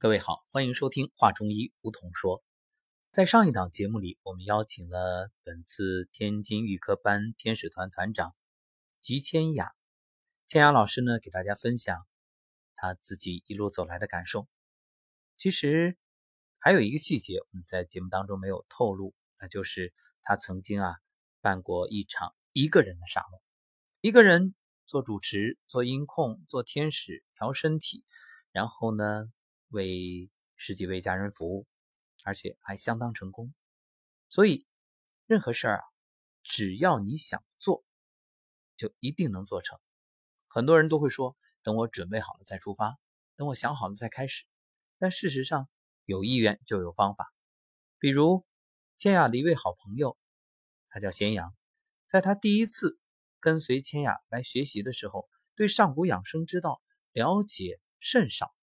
各位好，欢迎收听《话中医》，梧桐说。在上一档节目里，我们邀请了本次天津预科班天使团团长吉千雅，千雅老师呢给大家分享他自己一路走来的感受。其实还有一个细节我们在节目当中没有透露，那就是他曾经啊办过一场一个人的沙龙，一个人做主持、做音控、做天使、调身体，然后呢。为十几位家人服务，而且还相当成功。所以，任何事儿啊，只要你想做，就一定能做成。很多人都会说：“等我准备好了再出发，等我想好了再开始。”但事实上，有意愿就有方法。比如，千雅的一位好朋友，他叫咸阳，在他第一次跟随千雅来学习的时候，对上古养生之道了解甚少。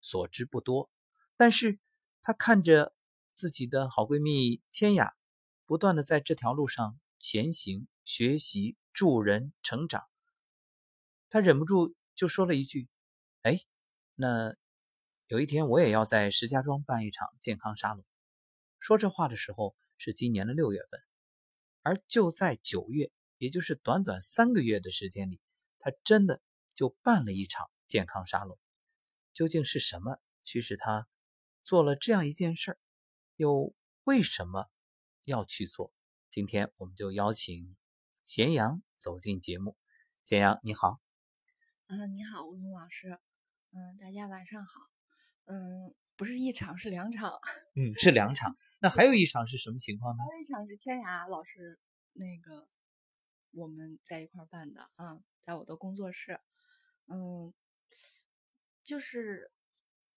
所知不多，但是他看着自己的好闺蜜千雅，不断的在这条路上前行、学习、助人成长，他忍不住就说了一句：“哎，那有一天我也要在石家庄办一场健康沙龙。”说这话的时候是今年的六月份，而就在九月，也就是短短三个月的时间里，他真的就办了一场健康沙龙。究竟是什么驱使他做了这样一件事儿？又为什么要去做？今天我们就邀请咸阳走进节目。咸阳你好，嗯，你好，吴桐老师，嗯，大家晚上好，嗯，不是一场是两场，嗯，是两场。那还有一场是什么情况呢？还有一场是千雅老师那个我们在一块办的啊，在我的工作室，嗯。就是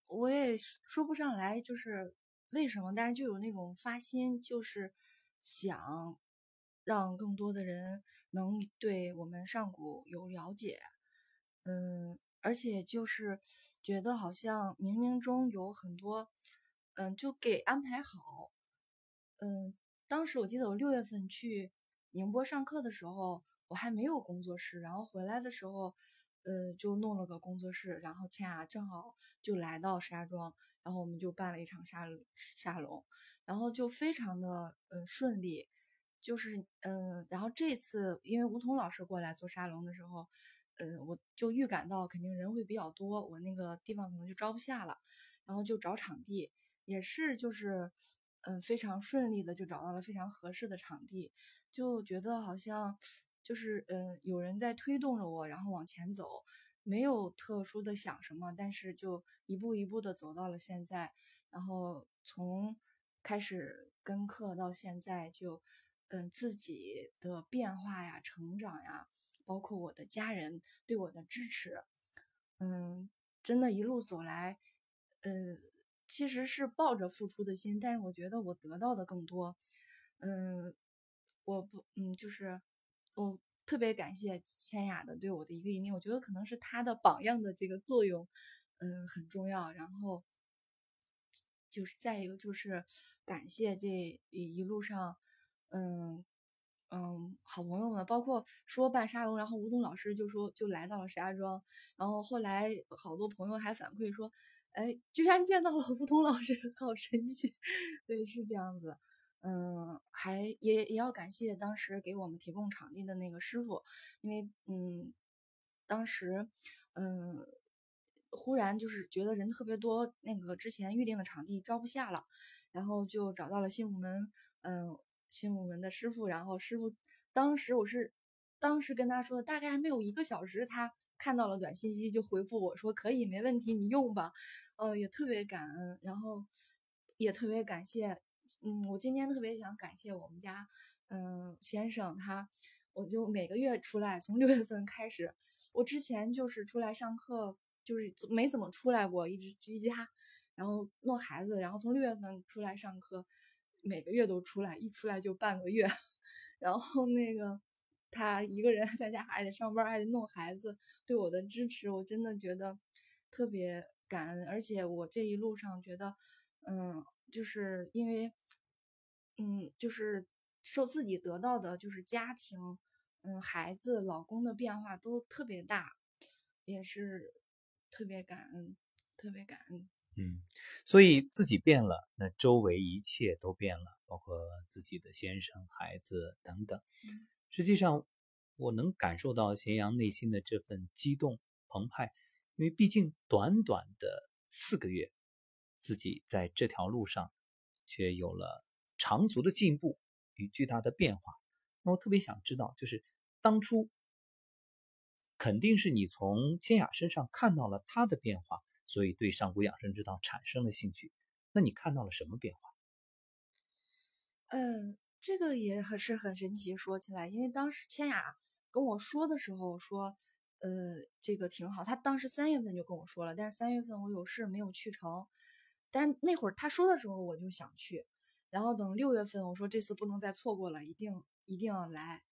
我也说不上来，就是为什么，但是就有那种发心，就是想让更多的人能对我们上古有了解，嗯，而且就是觉得好像冥冥中有很多，嗯，就给安排好，嗯，当时我记得我六月份去宁波上课的时候，我还没有工作室，然后回来的时候。呃，就弄了个工作室，然后倩雅正好就来到石家庄，然后我们就办了一场沙沙龙，然后就非常的嗯顺利，就是嗯，然后这次因为吴桐老师过来做沙龙的时候，嗯，我就预感到肯定人会比较多，我那个地方可能就招不下了，然后就找场地，也是就是嗯非常顺利的就找到了非常合适的场地，就觉得好像。就是嗯，有人在推动着我，然后往前走，没有特殊的想什么，但是就一步一步的走到了现在。然后从开始跟课到现在，就嗯自己的变化呀、成长呀，包括我的家人对我的支持，嗯，真的一路走来，嗯，其实是抱着付出的心，但是我觉得我得到的更多，嗯，我不，嗯，就是。我特别感谢千雅的对我的一个引领，我觉得可能是她的榜样的这个作用，嗯，很重要。然后就是再一个就是感谢这一路上，嗯嗯，好朋友们，包括说办沙龙，然后吴东老师就说就来到了石家庄，然后后来好多朋友还反馈说，哎，居然见到了吴东老师，好神奇，对，是这样子。嗯，还也也要感谢当时给我们提供场地的那个师傅，因为嗯，当时嗯，忽然就是觉得人特别多，那个之前预定的场地招不下了，然后就找到了新武门，嗯，新武门的师傅，然后师傅当时我是当时跟他说，大概还没有一个小时，他看到了短信息就回复我说可以，没问题，你用吧，呃，也特别感恩，然后也特别感谢。嗯，我今天特别想感谢我们家，嗯，先生他，我就每个月出来，从六月份开始，我之前就是出来上课，就是没怎么出来过，一直居家，然后弄孩子，然后从六月份出来上课，每个月都出来，一出来就半个月，然后那个他一个人 在家还得上班，还得弄孩子，对我的支持，我真的觉得特别感恩，而且我这一路上觉得，嗯。就是因为，嗯，就是受自己得到的，就是家庭，嗯，孩子、老公的变化都特别大，也是特别感恩，特别感恩。嗯，所以自己变了，那周围一切都变了，包括自己的先生、孩子等等。实际上，我能感受到咸阳内心的这份激动澎湃，因为毕竟短短的四个月，自己在这条路上却有了长足的进步与巨大的变化。那我特别想知道，就是当初肯定是你从千雅身上看到了她的变化。所以对上古养生之道产生了兴趣，那你看到了什么变化？嗯，这个也很是很神奇。说起来，因为当时千雅跟我说的时候说，呃，这个挺好。他当时三月份就跟我说了，但是三月份我有事没有去成。但那会儿他说的时候，我就想去。然后等六月份，我说这次不能再错过了，一定一定要来。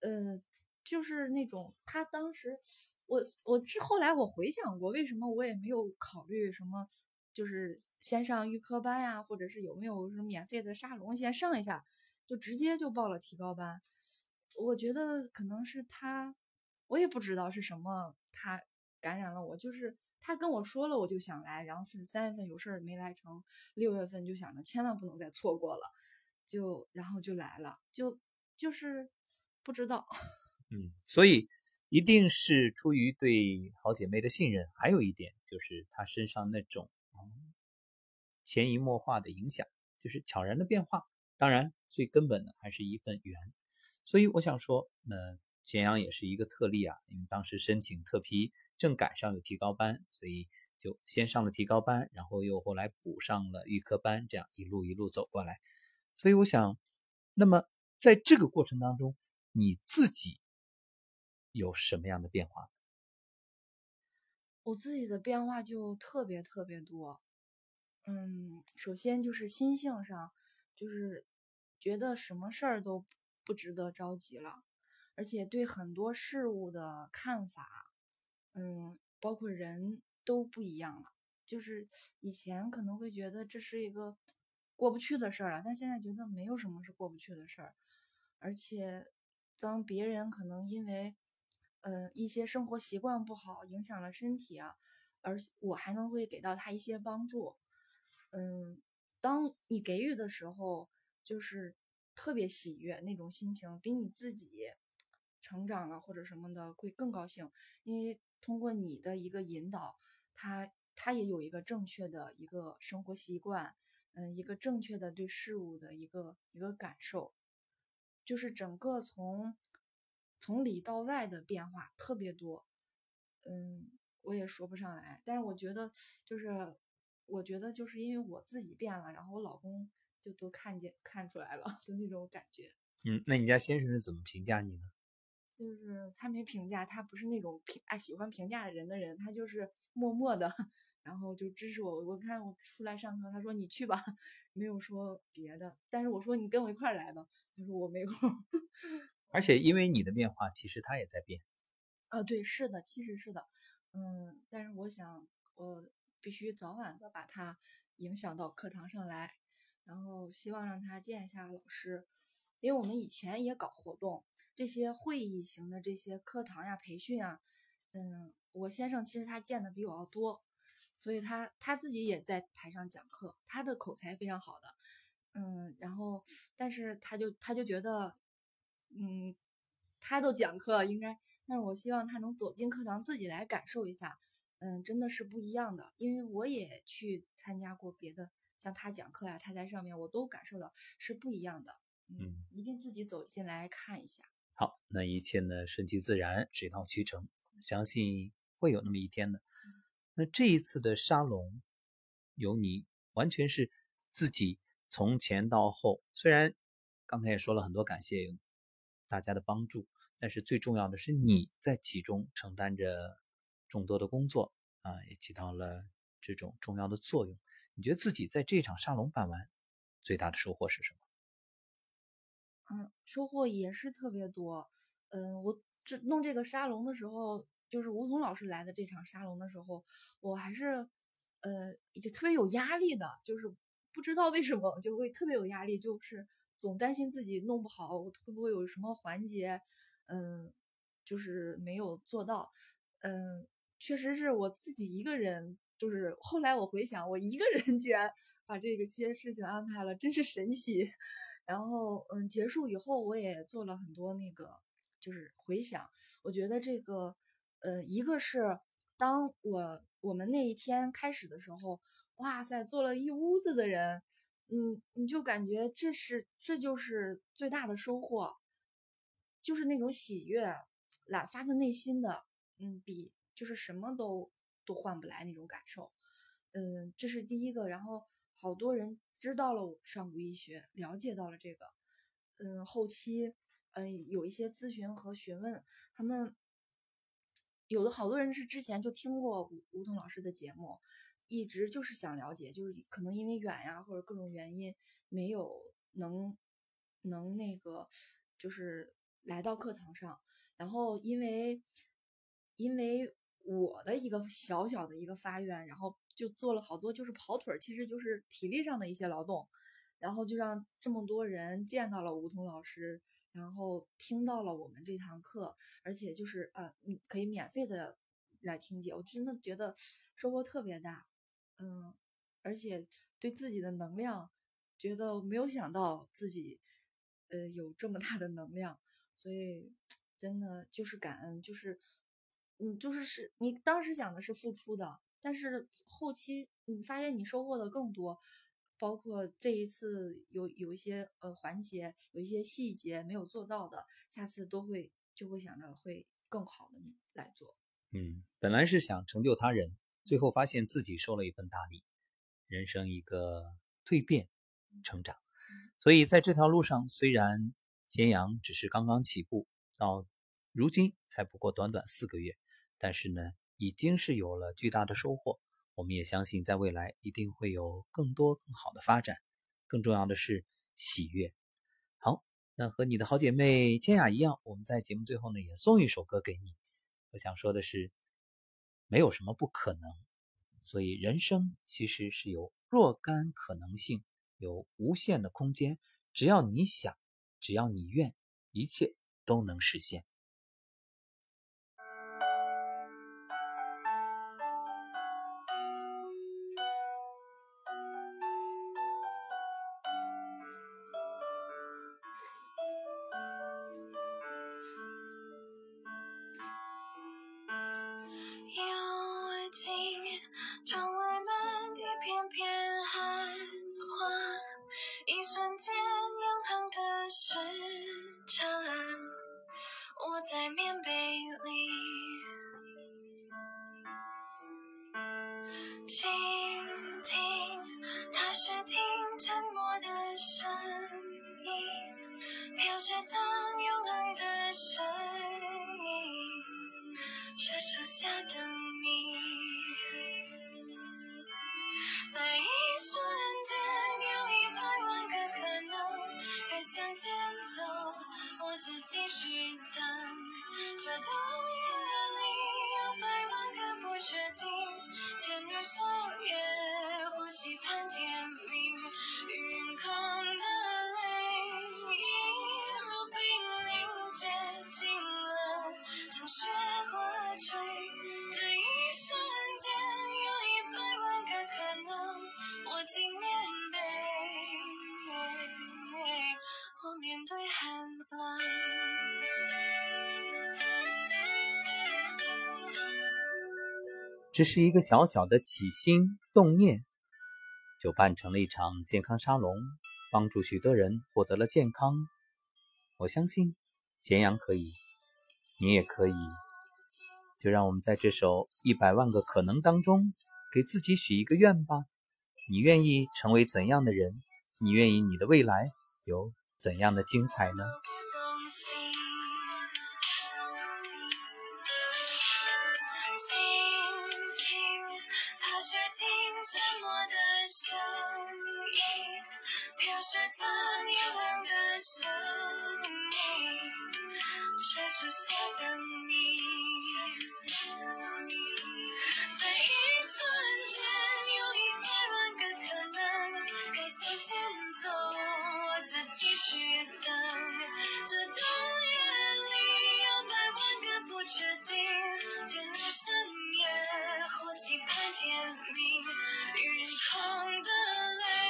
呃。就是那种他当时，我我之后来我回想过，为什么我也没有考虑什么，就是先上预科班呀，或者是有没有什么免费的沙龙先上一下，就直接就报了提高班。我觉得可能是他，我也不知道是什么，他感染了我，就是他跟我说了，我就想来，然后是三月份有事儿没来成，六月份就想着千万不能再错过了，就然后就来了，就就是不知道。嗯，所以一定是出于对好姐妹的信任，还有一点就是她身上那种潜移默化的影响，就是悄然的变化。当然，最根本的还是一份缘。所以我想说，那咸阳也是一个特例啊，因为当时申请特批正赶上有提高班，所以就先上了提高班，然后又后来补上了预科班，这样一路一路走过来。所以我想，那么在这个过程当中，你自己。有什么样的变化？我自己的变化就特别特别多。嗯，首先就是心性上，就是觉得什么事儿都不值得着急了，而且对很多事物的看法，嗯，包括人都不一样了。就是以前可能会觉得这是一个过不去的事儿了，但现在觉得没有什么是过不去的事儿。而且当别人可能因为呃，一些生活习惯不好，影响了身体啊，而我还能会给到他一些帮助。嗯，当你给予的时候，就是特别喜悦那种心情，比你自己成长了或者什么的会更高兴，因为通过你的一个引导，他他也有一个正确的一个生活习惯，嗯，一个正确的对事物的一个一个感受，就是整个从。从里到外的变化特别多，嗯，我也说不上来。但是我觉得，就是我觉得，就是因为我自己变了，然后我老公就都看见看出来了 的那种感觉。嗯，那你家先生是怎么评价你呢？就是他没评价，他不是那种评爱喜欢评价人的人，他就是默默的，然后就支持我。我看我出来上课，他说你去吧，没有说别的。但是我说你跟我一块来吧，他说我没空。而且因为你的变化，其实他也在变。啊，对，是的，其实是的，嗯，但是我想，我必须早晚的把他影响到课堂上来，然后希望让他见一下老师，因为我们以前也搞活动，这些会议型的这些课堂呀、培训啊，嗯，我先生其实他见的比我要多，所以他他自己也在台上讲课，他的口才非常好的，嗯，然后但是他就他就觉得。嗯，他都讲课应该，但是我希望他能走进课堂，自己来感受一下。嗯，真的是不一样的，因为我也去参加过别的，像他讲课呀，他在上面，我都感受到是不一样的。嗯，一定自己走进来看一下。好，那一切呢顺其自然，水到渠成，相信会有那么一天的。那这一次的沙龙，有你完全是自己从前到后，虽然刚才也说了很多感谢。大家的帮助，但是最重要的是你在其中承担着众多的工作啊，也起到了这种重要的作用。你觉得自己在这场沙龙办完最大的收获是什么？嗯，收获也是特别多。嗯，我这弄这个沙龙的时候，就是吴桐老师来的这场沙龙的时候，我还是呃就特别有压力的，就是不知道为什么就会特别有压力，就是。总担心自己弄不好，我会不会有什么环节，嗯，就是没有做到，嗯，确实是我自己一个人就是后来我回想，我一个人 居然把这个些事情安排了，真是神奇。然后，嗯，结束以后，我也做了很多那个，就是回想。我觉得这个，呃，一个是当我我们那一天开始的时候，哇塞，坐了一屋子的人，嗯，你就感觉这是这就是最大的收获，就是那种喜悦，来发自内心的，嗯，比就是什么都都换不来那种感受，嗯，这是第一个。然后好多人。知道了上古医学，了解到了这个，嗯，后期，嗯，有一些咨询和询问，他们有的好多人是之前就听过吴吴桐老师的节目，一直就是想了解，就是可能因为远呀或者各种原因没有能能那个就是来到课堂上，然后因为因为我的一个小小的一个发愿，然后。就做了好多，就是跑腿儿，其实就是体力上的一些劳动，然后就让这么多人见到了吴桐老师，然后听到了我们这堂课，而且就是呃，你可以免费的来听解，我真的觉得收获特别大，嗯，而且对自己的能量，觉得没有想到自己呃有这么大的能量，所以真的就是感恩，就是嗯，就是是你当时想的是付出的。但是后期你发现你收获的更多，包括这一次有有一些呃环节，有一些细节没有做到的，下次都会就会想着会更好的来做。嗯，本来是想成就他人，最后发现自己受了一份大礼，人生一个蜕变成长。所以在这条路上，虽然咸阳只是刚刚起步，到如今才不过短短四个月，但是呢。已经是有了巨大的收获，我们也相信在未来一定会有更多更好的发展。更重要的是喜悦。好，那和你的好姐妹千雅一样，我们在节目最后呢也送一首歌给你。我想说的是，没有什么不可能，所以人生其实是有若干可能性，有无限的空间。只要你想，只要你愿，一切都能实现。在棉被里，倾听，踏是听沉默的声音，飘雪藏幽冷的声音，雪树下等你，在一瞬间。向前走，我自继续等。这冬夜里有百万个不确定，渐入深夜或期盼天明，云空的泪，一如冰凌结晶了，从雪花坠，这一瞬间有一百。只是一个小小的起心动念，就办成了一场健康沙龙，帮助许多人获得了健康。我相信咸阳可以，你也可以。就让我们在这首一百万个可能当中，给自己许一个愿吧。你愿意成为怎样的人？你愿意你的未来有怎样的精彩呢？听的声音飘雪藏等你在一瞬间有一百万个可能该向前走。再继续等这冬夜里有百万个不确定渐入深夜或期盼天明云空的泪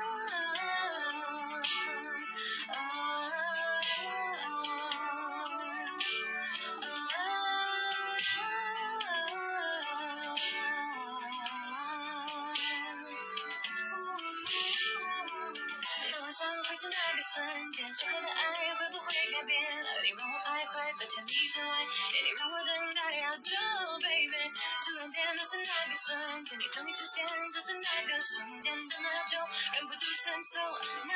忍不住伸手，那